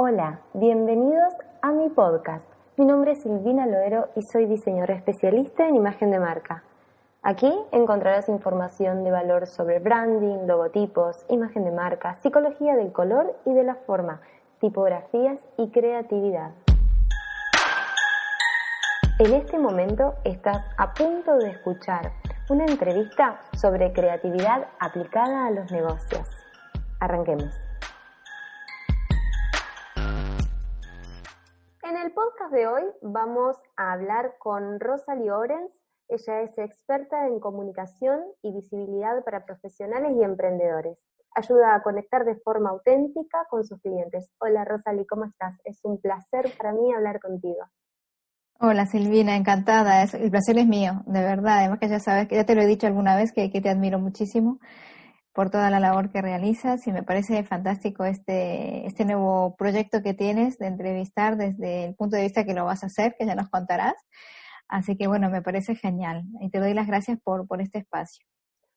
Hola, bienvenidos a mi podcast. Mi nombre es Silvina Loero y soy diseñadora especialista en imagen de marca. Aquí encontrarás información de valor sobre branding, logotipos, imagen de marca, psicología del color y de la forma, tipografías y creatividad. En este momento estás a punto de escuchar una entrevista sobre creatividad aplicada a los negocios. Arranquemos. Podcast de hoy vamos a hablar con Rosalie Orens. Ella es experta en comunicación y visibilidad para profesionales y emprendedores. Ayuda a conectar de forma auténtica con sus clientes. Hola Rosalie, ¿cómo estás? Es un placer para mí hablar contigo. Hola Silvina, encantada. el placer es mío, de verdad. Además que ya sabes, que ya te lo he dicho alguna vez, que te admiro muchísimo por toda la labor que realizas y me parece fantástico este, este nuevo proyecto que tienes de entrevistar desde el punto de vista que lo vas a hacer, que ya nos contarás. Así que bueno, me parece genial y te doy las gracias por, por este espacio.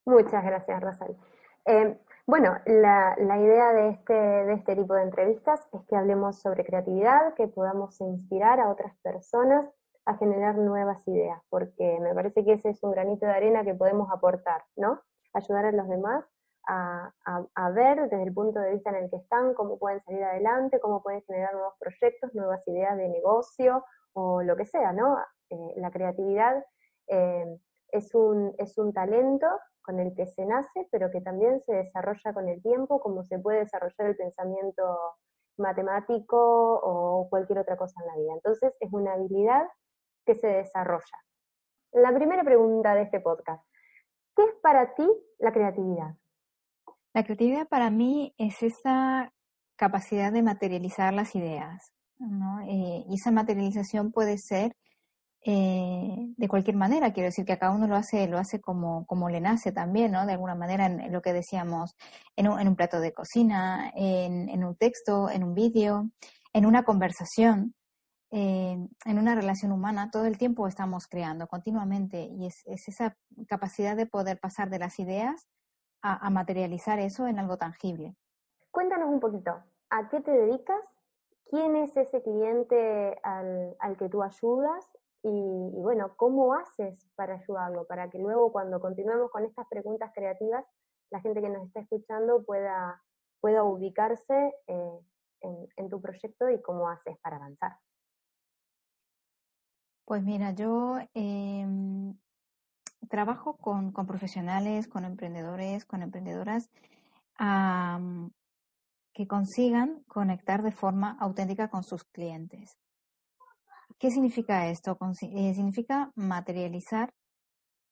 Muchas gracias, Rosal. Eh, bueno, la, la, idea de este, de este tipo de entrevistas es que hablemos sobre creatividad, que podamos inspirar a otras personas a generar nuevas ideas, porque me parece que ese es un granito de arena que podemos aportar, ¿no? Ayudar a los demás a, ver desde el punto de vista en el que están, cómo pueden salir adelante, cómo pueden generar nuevos proyectos, nuevas ideas de negocio o lo que sea, ¿no? Eh, la creatividad eh, es, un, es un talento con el que se nace, pero que también se desarrolla con el tiempo, como se puede desarrollar el pensamiento matemático o cualquier otra cosa en la vida. Entonces, es una habilidad que se desarrolla. La primera pregunta de este podcast, ¿qué es para ti la creatividad? La creatividad para mí es esa capacidad de materializar las ideas, ¿no? Eh, y esa materialización puede ser eh, de cualquier manera, quiero decir que cada uno lo hace, lo hace como, como le nace también, ¿no? De alguna manera, en, lo que decíamos, en un, plato de cocina, en, un texto, en un vídeo, en una conversación, eh, en una relación humana, todo el tiempo estamos creando continuamente y es esa capacidad de poder pasar de las ideas a, materializar eso en algo tangible. Cuéntanos un poquito, ¿a qué te dedicas? ¿Quién es ese cliente al, que tú ayudas? Y, bueno, ¿cómo haces para ayudarlo? Para que luego cuando continuemos con estas preguntas creativas, la gente que nos está escuchando pueda, pueda ubicarse eh, en, tu proyecto y cómo haces para avanzar. Pues mira, yo em, trabajo con, profesionales, con emprendedores, con emprendedoras que consigan conectar de forma auténtica con sus clientes. ¿Qué significa esto? Eh, significa materializar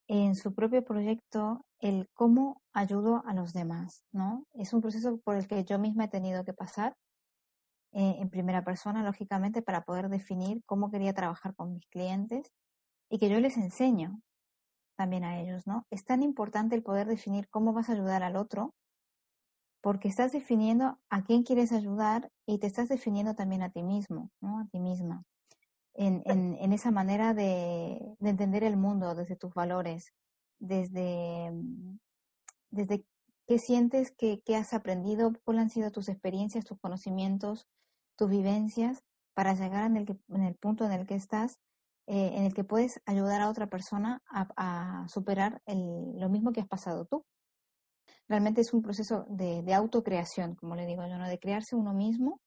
en su propio proyecto el cómo ayudo a los demás, ¿no? Es un proceso por el que yo misma he tenido que pasar eh, en primera persona, lógicamente, para poder definir cómo quería trabajar con mis clientes y que yo les enseño también a ellos, ¿no? Es tan importante el poder definir cómo vas a ayudar al otro, porque estás definiendo a quién quieres ayudar y te estás definiendo también a ti mismo, ¿no? A ti misma. En, en, esa manera de, entender el mundo desde tus valores, desde, desde qué sientes, qué, qué has aprendido, cuáles han sido tus experiencias, tus conocimientos, tus vivencias, para llegar en el, en el punto en el que estás eh, en el que puedes ayudar a otra persona a, superar lo mismo que has pasado tú. Realmente es un proceso de, autocreación, como le digo yo, ¿no? de crearse uno mismo.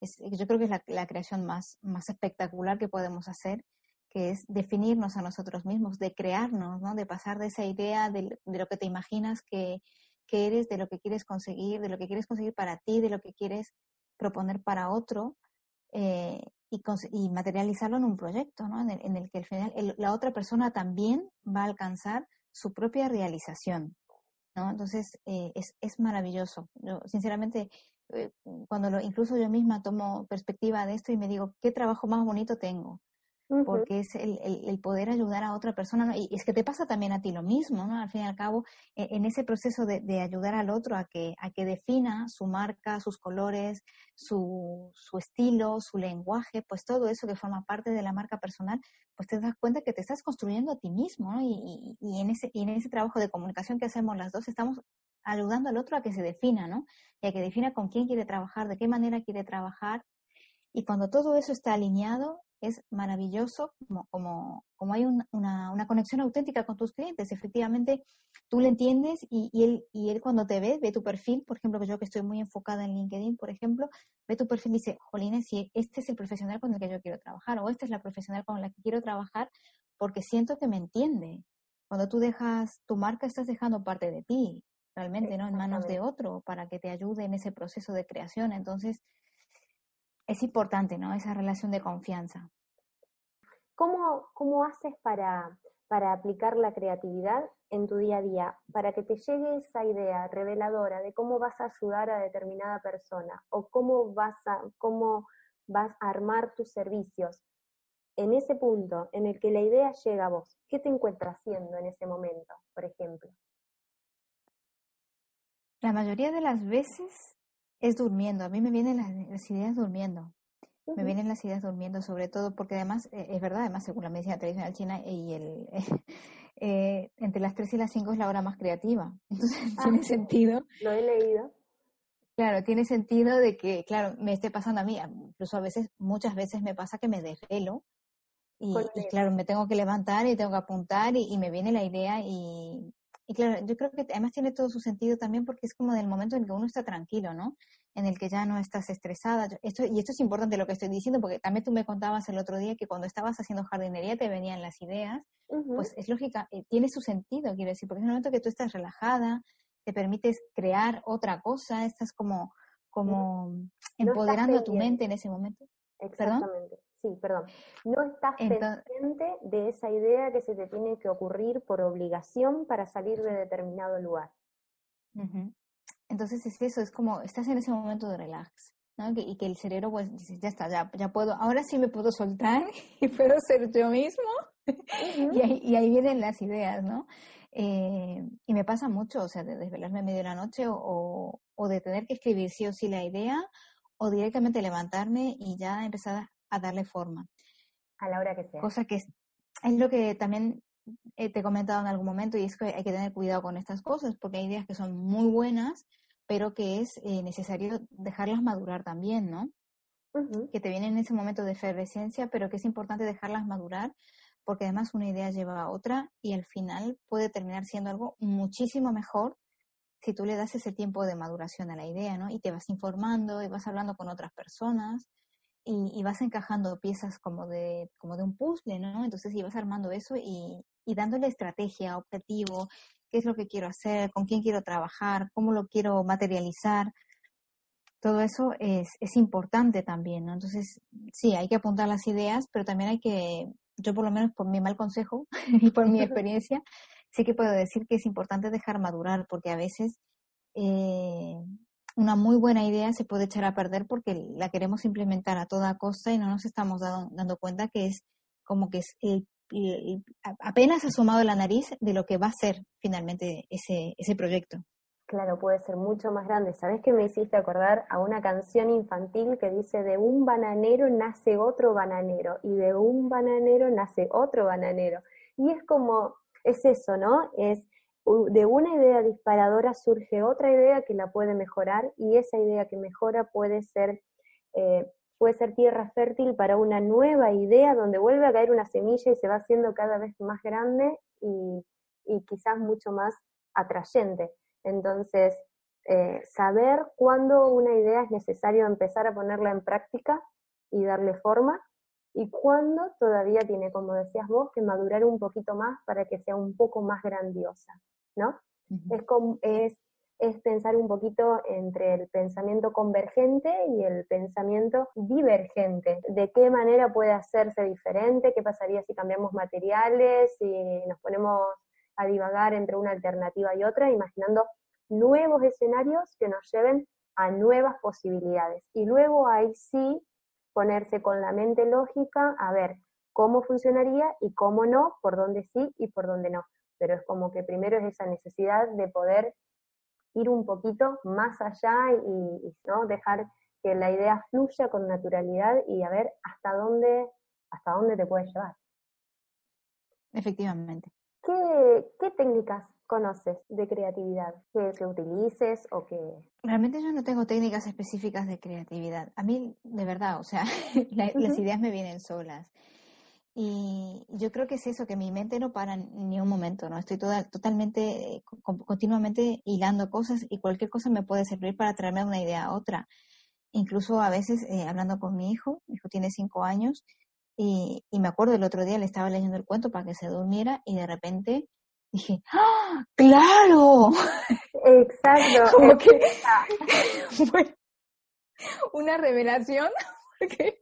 yo creo que es la, creación más, más espectacular que podemos hacer, que es definirnos a nosotros mismos, de crearnos, ¿no? de pasar de esa idea de, lo que te imaginas que, que eres, de lo que quieres conseguir, de lo que quieres conseguir para ti, de lo que quieres proponer para otro, eh, y, materializarlo en un proyecto, ¿no? en, el, que al final la otra persona también va a alcanzar su propia realización. ¿no? Entonces, eh, es, es, maravilloso. Yo, sinceramente, eh, cuando lo, incluso yo misma tomo perspectiva de esto y me digo, ¿qué trabajo más bonito tengo? Porque es el, el, poder ayudar a otra persona, y es que te pasa también a ti lo mismo, ¿no? Al fin y al cabo, e, en ese proceso de, de ayudar al otro a que, a que defina su marca, sus colores, su, su, estilo, su lenguaje, pues todo eso que forma parte de la marca personal, pues te das cuenta que te estás construyendo a ti mismo, ¿no? y, y, en ese, y en ese trabajo de comunicación que hacemos las dos, estamos ayudando al otro a que se defina, ¿no? Y a que defina con quién quiere trabajar, de qué manera quiere trabajar, Y cuando todo eso está alineado, es maravilloso como, como, como hay una, una, conexión auténtica con tus clientes. Efectivamente, tú le entiendes y, él, y él cuando te ve, ve tu perfil, por ejemplo, que yo que estoy muy enfocada en LinkedIn, por ejemplo, ve tu perfil y dice, Jolines, si este es el profesional con el que yo quiero trabajar o esta es la profesional con la que quiero trabajar porque siento que me entiende. Cuando tú dejas tu marca, estás dejando parte de ti, realmente, ¿no? En manos de otro para que te ayude en ese proceso de creación. Entonces, es importante, ¿no? Esa relación de confianza. ¿Cómo, cómo haces para, para aplicar la creatividad en tu día a día, para que te llegue esa idea reveladora de cómo vas a ayudar a determinada persona o cómo vas a, cómo vas a armar tus servicios? En ese punto en el que la idea llega a vos, ¿qué te encuentras haciendo en ese momento, por ejemplo? La mayoría de las veces es durmiendo. A mí me vienen las, ideas durmiendo. Me vienen las ideas durmiendo, sobre todo porque además, eh, es verdad, además según la medicina tradicional china y el, eh, entre las 3 y las 5 es la hora más creativa. Entonces ah, tiene sentido. Lo he leído. Claro, tiene sentido de que, claro, me esté pasando a mí. Incluso a veces, muchas veces me pasa que me desvelo y, claro, me tengo que levantar y tengo que apuntar y, y me viene la idea y, y claro, yo creo que además tiene todo su sentido también porque es como del momento en que uno está tranquilo, ¿no? En el que ya no estás estresada. Esto, y esto es importante lo que estoy diciendo porque también tú me contabas el otro día que cuando estabas haciendo jardinería te venían las ideas. Pues es lógica, eh, tiene su sentido, quiero decir, porque es el momento que tú estás relajada, te permites crear otra cosa, estás como, como empoderando a tu mente en ese momento. Exactamente. Sí, perdón. No estás pendiente de esa idea que se te tiene que ocurrir por obligación para salir de determinado lugar. Entonces es eso, es como estás en ese momento de relax, ¿no? y que el cerebro pues dice, ya está, ya, ya puedo, ahora sí me puedo soltar y puedo ser yo mismo. y, ahí, y, ahí, vienen las ideas, ¿no? Eh, y me pasa mucho, o sea, de desvelarme a medio de la noche o, o de tener que escribir sí o sí la idea o directamente levantarme y ya empezar a darle forma. A la hora que sea. Cosa que es, es lo que también eh, te he comentado en algún momento y es que hay que tener cuidado con estas cosas porque hay ideas que son muy buenas, pero que es eh, necesario dejarlas madurar también, ¿no? Que te vienen en ese momento de efervescencia, pero que es importante dejarlas madurar porque además una idea lleva a otra y al final puede terminar siendo algo muchísimo mejor si tú le das ese tiempo de maduración a la idea, ¿no? Y te vas informando y vas hablando con otras personas y, vas encajando piezas como de, como de un puzzle, ¿no? Entonces ibas armando eso y, y dándole estrategia, objetivo, qué es lo que quiero hacer, con quién quiero trabajar, cómo lo quiero materializar. Todo eso es, es importante también, ¿no? Entonces, sí, hay que apuntar las ideas, pero también hay que, yo por lo menos por mi mal consejo y por mi experiencia, sí que puedo decir que es importante dejar madurar, porque a veces eh, una muy buena idea se puede echar a perder porque la queremos implementar a toda costa y no nos estamos dando, cuenta que es como que es apenas asomado la nariz de lo que va a ser finalmente ese, ese proyecto. Claro, puede ser mucho más grande. ¿Sabes qué me hiciste acordar a una canción infantil que dice de un bananero nace otro bananero y de un bananero nace otro bananero? Y es como, es eso, ¿no? Es de una idea disparadora surge otra idea que la puede mejorar y esa idea que mejora puede ser, eh, puede ser tierra fértil para una nueva idea donde vuelve a caer una semilla y se va haciendo cada vez más grande y, quizás mucho más atrayente. Entonces, eh, saber cuándo una idea es necesario empezar a ponerla en práctica y darle forma y cuándo todavía tiene, como decías vos, que madurar un poquito más para que sea un poco más grandiosa, ¿no? es, es, es pensar un poquito entre el pensamiento convergente y el pensamiento divergente. ¿De qué manera puede hacerse diferente? ¿Qué pasaría si cambiamos materiales? Si nos ponemos a divagar entre una alternativa y otra, imaginando nuevos escenarios que nos lleven a nuevas posibilidades. Y luego ahí sí ponerse con la mente lógica a ver cómo funcionaría y cómo no, por dónde sí y por dónde no. Pero es como que primero es esa necesidad de poder ir un poquito más allá y, ¿no? dejar que la idea fluya con naturalidad y a ver hasta dónde, hasta dónde te puede llevar. Efectivamente. ¿Qué, qué técnicas conoces de creatividad? ¿Que, que utilices o que...? Realmente yo no tengo técnicas específicas de creatividad. A mí, de verdad, o sea, las ideas me vienen solas. Y yo creo que es eso, que mi mente no para ni un momento, ¿no? Estoy toda, totalmente, continuamente hilando cosas y cualquier cosa me puede servir para traerme una idea a otra. Incluso a veces, eh, hablando con mi hijo, mi hijo tiene cinco años, y, y, me acuerdo el otro día le estaba leyendo el cuento para que se durmiera y de repente dije, ¡Ah, ¡claro! Exacto. Como que una revelación. Porque,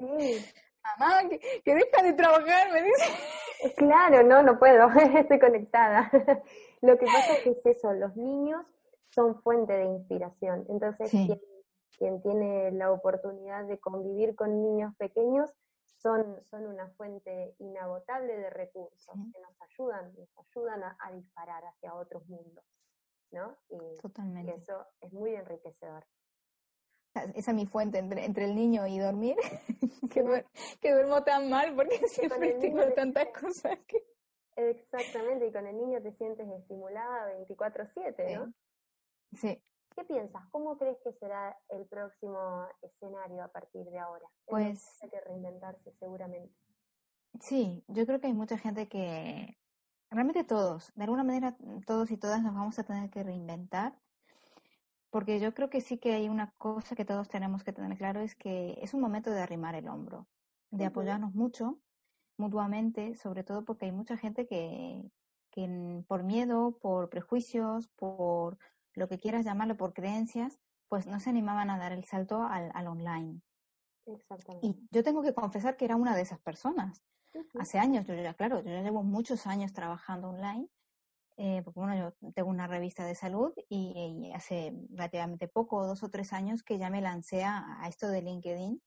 Mamá, que, que, deja de trabajar, me dice. Claro, no, no puedo, estoy conectada. Lo que pasa es que es eso, los niños son fuente de inspiración. Entonces, quien, quien, tiene la oportunidad de convivir con niños pequeños son, son una fuente inagotable de recursos que nos ayudan, nos ayudan a, disparar hacia otros mundos, ¿no? Y, Totalmente. eso es muy enriquecedor. Esa es mi fuente entre, entre el niño y dormir, que, que, duermo tan mal porque siempre tengo tantas cosas que... Exactamente, y con el niño te sientes estimulada 24/7, ¿no? Sí, ¿Qué piensas? ¿Cómo crees que será el próximo escenario a partir de ahora? Pues hay que reinventarse seguramente. Sí, yo creo que hay mucha gente que, realmente todos, de alguna manera todos y todas nos vamos a tener que reinventar, porque yo creo que sí que hay una cosa que todos tenemos que tener claro, es que es un momento de arrimar el hombro, de apoyarnos mucho mutuamente, sobre todo porque hay mucha gente que, que por miedo, por prejuicios, por lo que quieras llamarlo por creencias, pues no se animaban a dar el salto al, al online. Exactamente. Y yo tengo que confesar que era una de esas personas. Hace años, yo ya, claro, yo ya llevo muchos años trabajando online, eh, porque bueno, yo tengo una revista de salud y, hace relativamente poco, dos o tres años, que ya me lancé a, esto de LinkedIn,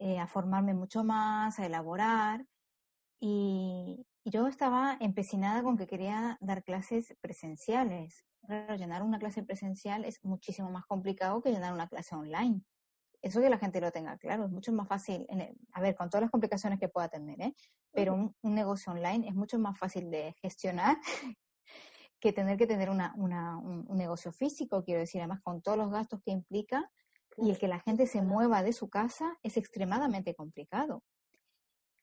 eh, a formarme mucho más, a elaborar. Y, y yo estaba empecinada con que quería dar clases presenciales llenar una clase presencial es muchísimo más complicado que llenar una clase online. Eso que la gente lo tenga claro, es mucho más fácil, a ver, con todas las complicaciones que pueda tener, ¿eh? pero un, negocio online es mucho más fácil de gestionar que tener que tener una, una, un, negocio físico, quiero decir, además con todos los gastos que implica y el que la gente se mueva de su casa es extremadamente complicado.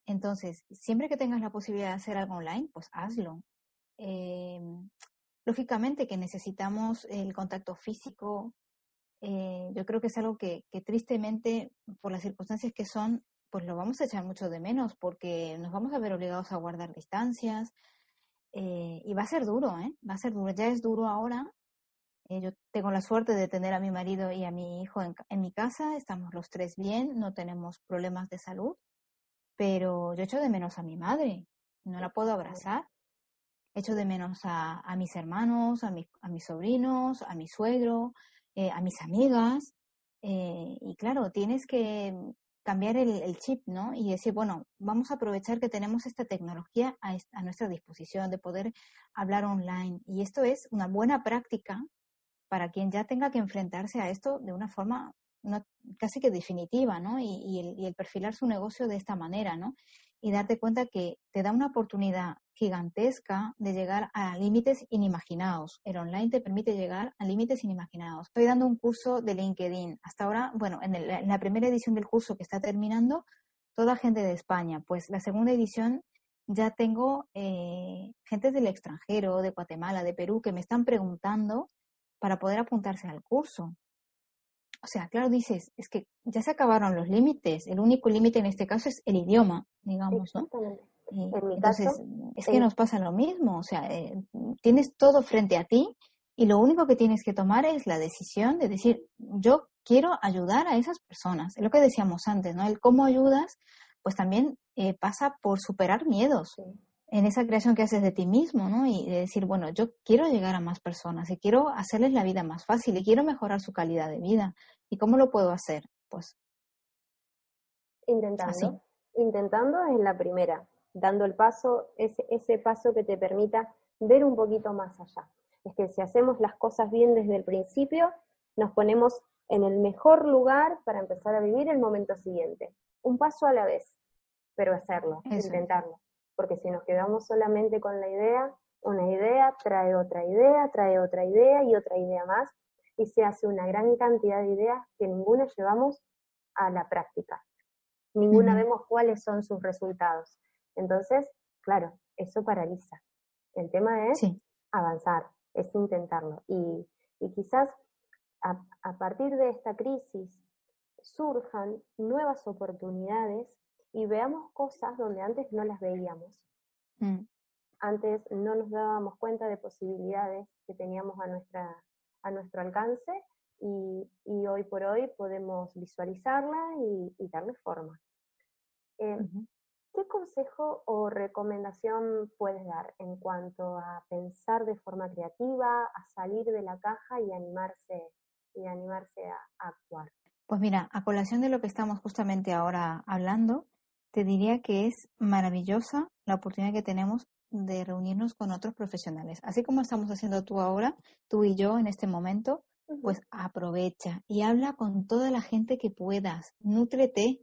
Entonces, siempre que tengas la posibilidad de hacer algo online, pues hazlo. Eh, Lógicamente que necesitamos el contacto físico. Eh, yo creo que es algo que, tristemente, por las circunstancias que son, pues lo vamos a echar mucho de menos porque nos vamos a ver obligados a guardar distancias eh, y va a ser duro, ¿eh? Va a ser duro. Ya es duro ahora. Eh, yo tengo la suerte de tener a mi marido y a mi hijo en, en mi casa. Estamos los tres bien, no tenemos problemas de salud, pero yo echo de menos a mi madre. No la puedo abrazar echo de menos a, a mis hermanos, a, mi, a, mis sobrinos, a mi suegro, eh, a mis amigas. Eh, y claro, tienes que cambiar el, chip, ¿no? Y decir, bueno, vamos a aprovechar que tenemos esta tecnología a, a, nuestra disposición de poder hablar online. Y esto es una buena práctica para quien ya tenga que enfrentarse a esto de una forma no, casi que definitiva, ¿no? Y, y, el, y el perfilar su negocio de esta manera, ¿no? Y darte cuenta que te da una oportunidad gigantesca de llegar a límites inimaginados. El online te permite llegar a límites inimaginados. Estoy dando un curso de LinkedIn. Hasta ahora, bueno, en, la primera edición del curso que está terminando, toda gente de España. Pues la segunda edición ya tengo eh, gente del extranjero, de Guatemala, de Perú, que me están preguntando para poder apuntarse al curso. O sea, claro, dices, es que ya se acabaron los límites. El único límite en este caso es el idioma, digamos, ¿no? entonces, es que nos pasa lo mismo, o sea, eh, tienes todo frente a ti y lo único que tienes que tomar es la decisión de decir, yo quiero ayudar a esas personas. Es lo que decíamos antes, ¿no? El cómo ayudas, pues también eh, pasa por superar miedos en esa creación que haces de ti mismo, ¿no? Y de decir, bueno, yo quiero llegar a más personas y quiero hacerles la vida más fácil y quiero mejorar su calidad de vida. ¿Y cómo lo puedo hacer? Pues intentando. Intentando es la primera dando el paso, ese, ese paso que te permita ver un poquito más allá. Es que si hacemos las cosas bien desde el principio, nos ponemos en el mejor lugar para empezar a vivir el momento siguiente. Un paso a la vez, pero hacerlo, intentarlo. Porque si nos quedamos solamente con la idea, Una idea trae otra idea, trae otra idea y otra idea más, y se hace una gran cantidad de ideas que ninguna llevamos a la práctica. Ninguna vemos cuáles son sus resultados. Entonces, claro, eso paraliza. El tema es avanzar, es intentarlo. Y, quizás a, partir de esta crisis surjan nuevas oportunidades y veamos cosas donde antes no las veíamos. Mm. Antes no nos dábamos cuenta de posibilidades que teníamos a, nuestra, a nuestro alcance y, hoy por hoy podemos visualizarla y, darle forma. Eh, ¿Qué consejo o recomendación puedes dar en cuanto a pensar de forma creativa, a salir de la caja y animarse, y animarse a, actuar? Pues mira, a colación de lo que estamos justamente ahora hablando, te diría que es maravillosa la oportunidad que tenemos de reunirnos con otros profesionales. Así como estamos haciendo tú ahora, tú y yo en este momento, pues aprovecha y habla con toda la gente que puedas, nútrete,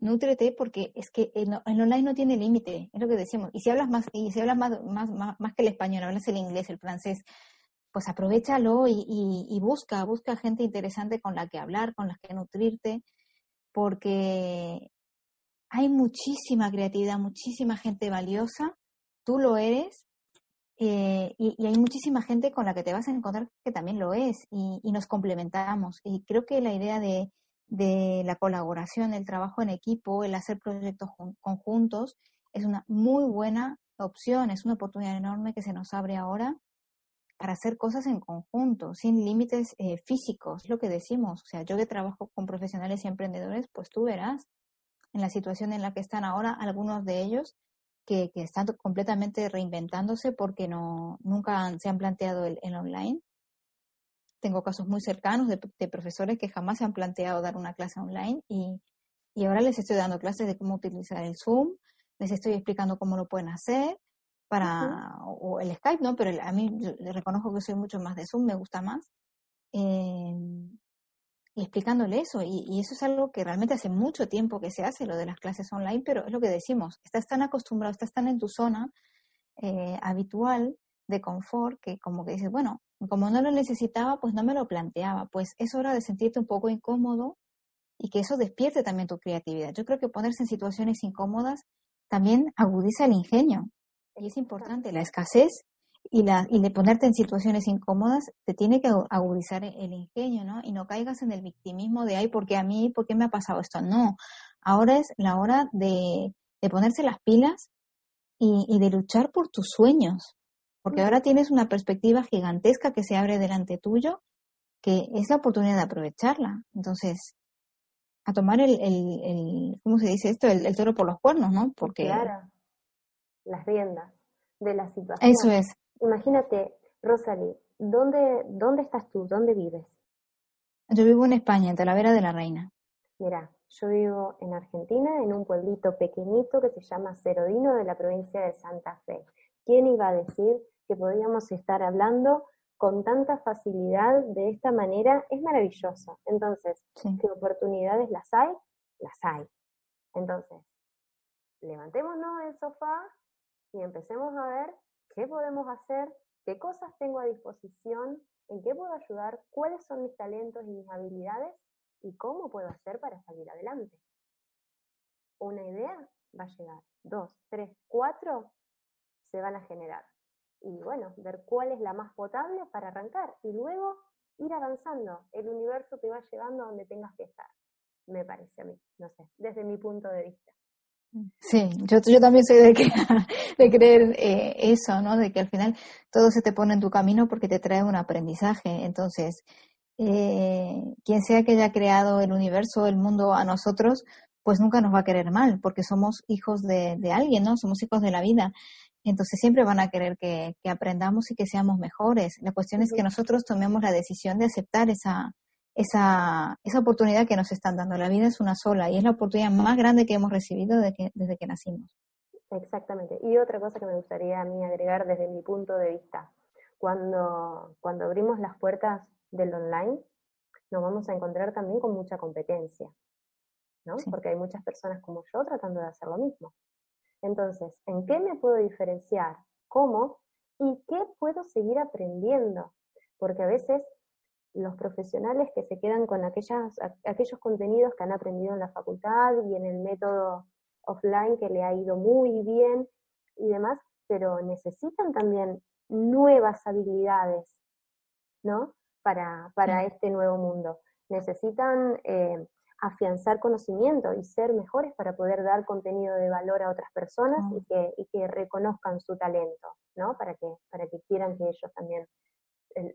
nútrete porque es que el, online no tiene límite, es lo que decimos. Y si hablas más, y si hablas más, más, más, que el español, hablas el inglés, el francés, pues aprovechalo y, y, busca, busca gente interesante con la que hablar, con la que nutrirte, porque hay muchísima creatividad, muchísima gente valiosa, tú lo eres, eh, y, hay muchísima gente con la que te vas a encontrar que también lo es, y, nos complementamos. Y creo que la idea de, de la colaboración, el trabajo en equipo, el hacer proyectos conjuntos, es una muy buena opción, es una oportunidad enorme que se nos abre ahora para hacer cosas en conjunto, sin límites eh, físicos, es lo que decimos. O sea, yo que trabajo con profesionales y emprendedores, pues tú verás en la situación en la que están ahora algunos de ellos que, están completamente reinventándose porque no nunca se han planteado el online tengo casos muy cercanos de, profesores que jamás se han planteado dar una clase online y, ahora les estoy dando clases de cómo utilizar el Zoom, les estoy explicando cómo lo pueden hacer para, o, el Skype, ¿no? Pero a mí le reconozco que soy mucho más de Zoom, me gusta más. Eh, y explicándole eso, y, eso es algo que realmente hace mucho tiempo que se hace, lo de las clases online, pero es lo que decimos, estás tan acostumbrado, estás tan en tu zona eh, habitual de confort que como que dices, bueno, como no lo necesitaba, pues no me lo planteaba. Pues es hora de sentirte un poco incómodo y que eso despierte también tu creatividad. Yo creo que ponerse en situaciones incómodas también agudiza el ingenio. Y es importante, la escasez y, la, y de ponerte en situaciones incómodas te tiene que agudizar el ingenio, ¿no? Y no caigas en el victimismo de, ay, ¿por qué a mí? ¿Por qué me ha pasado esto? No, ahora es la hora de, de ponerse las pilas y, y de luchar por tus sueños, porque ahora tienes una perspectiva gigantesca que se abre delante tuyo, que es la oportunidad de aprovecharla. Entonces, a tomar el, el, ¿cómo se dice esto? El, toro por los cuernos, ¿no? Porque... Claro, las riendas de la situación. Eso es. Imagínate, Rosalie, ¿dónde, ¿dónde estás tú? ¿Dónde vives? Yo vivo en España, en Talavera de la Reina. Mira, yo vivo en Argentina, en un pueblito pequeñito que se llama Cerodino de la provincia de Santa Fe. ¿Quién iba a decir que podíamos estar hablando con tanta facilidad de esta manera es maravilloso. Entonces, ¿qué oportunidades las hay? Las hay. Entonces, levantémonos del sofá y empecemos a ver qué podemos hacer, qué cosas tengo a disposición, en qué puedo ayudar, cuáles son mis talentos y mis habilidades y cómo puedo hacer para salir adelante. Una idea va a llegar, dos, tres, cuatro se van a generar y bueno, ver cuál es la más potable para arrancar y luego ir avanzando. El universo te va llevando a donde tengas que estar, me parece a mí, no sé, desde mi punto de vista. Sí, yo, yo también soy de, que, de creer eh, eso, ¿no? De que al final todo se te pone en tu camino porque te trae un aprendizaje. Entonces, eh, quien sea que haya creado el universo, el mundo a nosotros, pues nunca nos va a querer mal, porque somos hijos de, de alguien, ¿no? Somos hijos de la vida. Entonces siempre van a querer que, aprendamos y que seamos mejores. La cuestión es que nosotros tomemos la decisión de aceptar esa, esa, esa oportunidad que nos están dando. La vida es una sola y es la oportunidad más grande que hemos recibido desde que, desde que nacimos. Exactamente. Y otra cosa que me gustaría a mí agregar desde mi punto de vista, cuando, cuando abrimos las puertas del online, nos vamos a encontrar también con mucha competencia, ¿no? Porque hay muchas personas como yo tratando de hacer lo mismo. Entonces, ¿en qué me puedo diferenciar? ¿Cómo? ¿Y qué puedo seguir aprendiendo? Porque a veces los profesionales que se quedan con aquellas, aquellos contenidos que han aprendido en la facultad y en el método offline que le ha ido muy bien y demás, pero necesitan también nuevas habilidades, ¿no? Para, para este nuevo mundo. Necesitan eh, afianzar conocimiento y ser mejores para poder dar contenido de valor a otras personas y, que, y que reconozcan su talento, ¿no? Para que, para que quieran que ellos también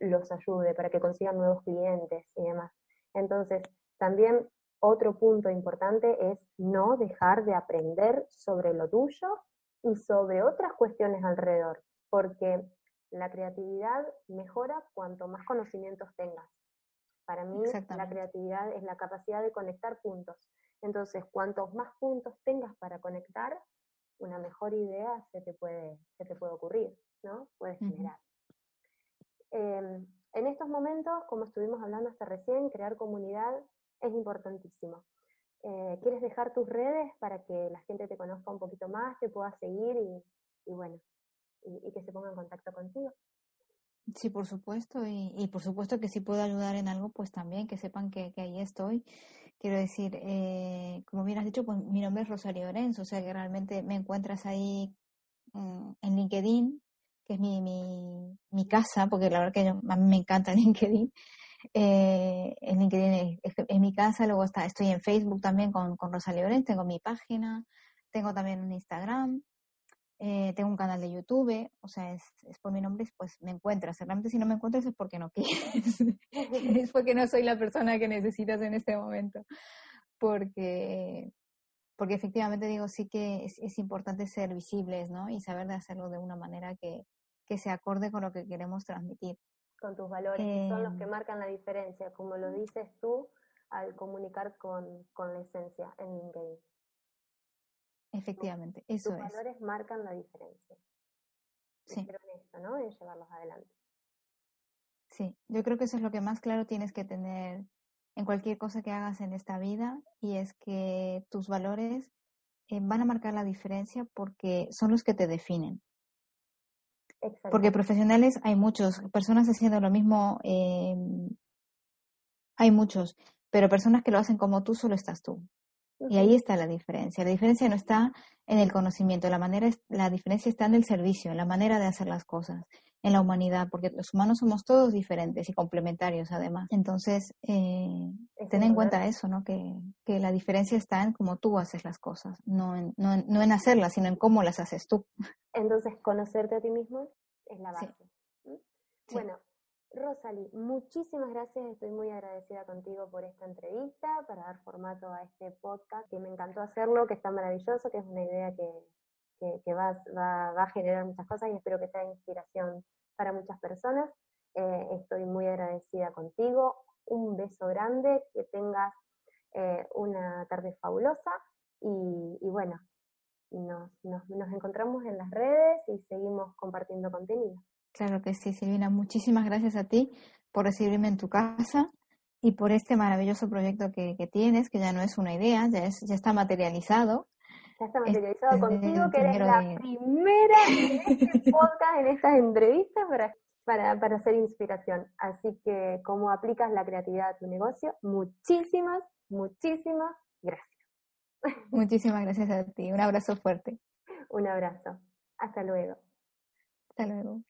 los ayude, para que consigan nuevos clientes y demás. Entonces, también otro punto importante es no dejar de aprender sobre lo tuyo y sobre otras cuestiones alrededor, porque la creatividad mejora cuanto más conocimientos tengas. Para mí, la creatividad es la capacidad de conectar puntos. Entonces, cuantos más puntos tengas para conectar, una mejor idea se te puede, se te puede ocurrir, ¿no? Puedes generar. Em, en estos momentos, como estuvimos hablando hasta recién, crear comunidad es importantísimo. Eh, ¿Quieres dejar tus redes para que la gente te conozca un poquito más, te pueda seguir y, bueno, y, que se ponga en contacto contigo? Sí, por supuesto, y, por supuesto que si puedo ayudar en algo, pues también que sepan que, ahí estoy. Quiero decir, eh, como bien has dicho, pues mi nombre es Rosario Lorenzo, o sea que realmente me encuentras ahí mm, en LinkedIn, que es mi, mi, mi casa, porque la verdad que a mí me encanta LinkedIn. Eh, LinkedIn es, mi casa, luego está, estoy en Facebook también con, con Lorenzo, tengo mi página, tengo también un Instagram, eh, tengo un canal de YouTube, o sea, es, es, por mi nombre, pues me encuentras. Realmente si no me encuentras es porque no quieres, es porque no soy la persona que necesitas en este momento. Porque, porque efectivamente digo, sí que es, es importante ser visibles, ¿no? Y saber de hacerlo de una manera que, que se acorde con lo que queremos transmitir. Con tus valores, que son los que em. marcan la diferencia, como lo dices tú al comunicar con, con la esencia en LinkedIn. Efectivamente, eso tus valores marcan la diferencia. Sí. Pero en esto, ¿no? En llevarlos adelante. Sí, yo creo que eso es lo que más claro tienes que tener en cualquier cosa que hagas en esta vida y es que tus valores eh, van a marcar la diferencia porque son los que te definen. Porque profesionales hay muchos, personas haciendo lo mismo eh, hay muchos, pero personas que lo hacen como tú solo estás tú. Y ahí está la diferencia. La diferencia no está en el conocimiento, la manera, la diferencia está en el servicio, en la manera de hacer las cosas, en la humanidad, porque los humanos somos todos diferentes y complementarios además. Entonces, eh, ten en cuenta eso, ¿no? Que, que, la diferencia está en cómo tú haces las cosas, no en, no, no en hacerlas, sino en cómo las haces tú. Entonces, conocerte a ti mismo es la base. Bueno, Rosalie, muchísimas gracias. Estoy muy agradecida contigo por esta entrevista, para dar formato a este podcast, que me encantó hacerlo, que está maravilloso, que es una idea que, que, va, va, a generar muchas cosas y espero que sea inspiración para muchas personas. Eh, estoy muy agradecida contigo. Un beso grande, que tengas eh, una tarde fabulosa y, bueno, nos, nos, nos encontramos en las redes y seguimos compartiendo contenido. Claro que sí, Silvina. Muchísimas gracias a ti por recibirme en tu casa y por este maravilloso proyecto que, que tienes, que ya no es una idea, ya, es, ya está materializado. Ya está materializado contigo, que eres la primera en este podcast, en estas entrevistas para, para, para hacer inspiración. Así que, como aplicas la creatividad a tu negocio, muchísimas, muchísimas gracias. Muchísimas gracias a ti. Un abrazo fuerte. Un abrazo. Hasta luego. Hasta luego.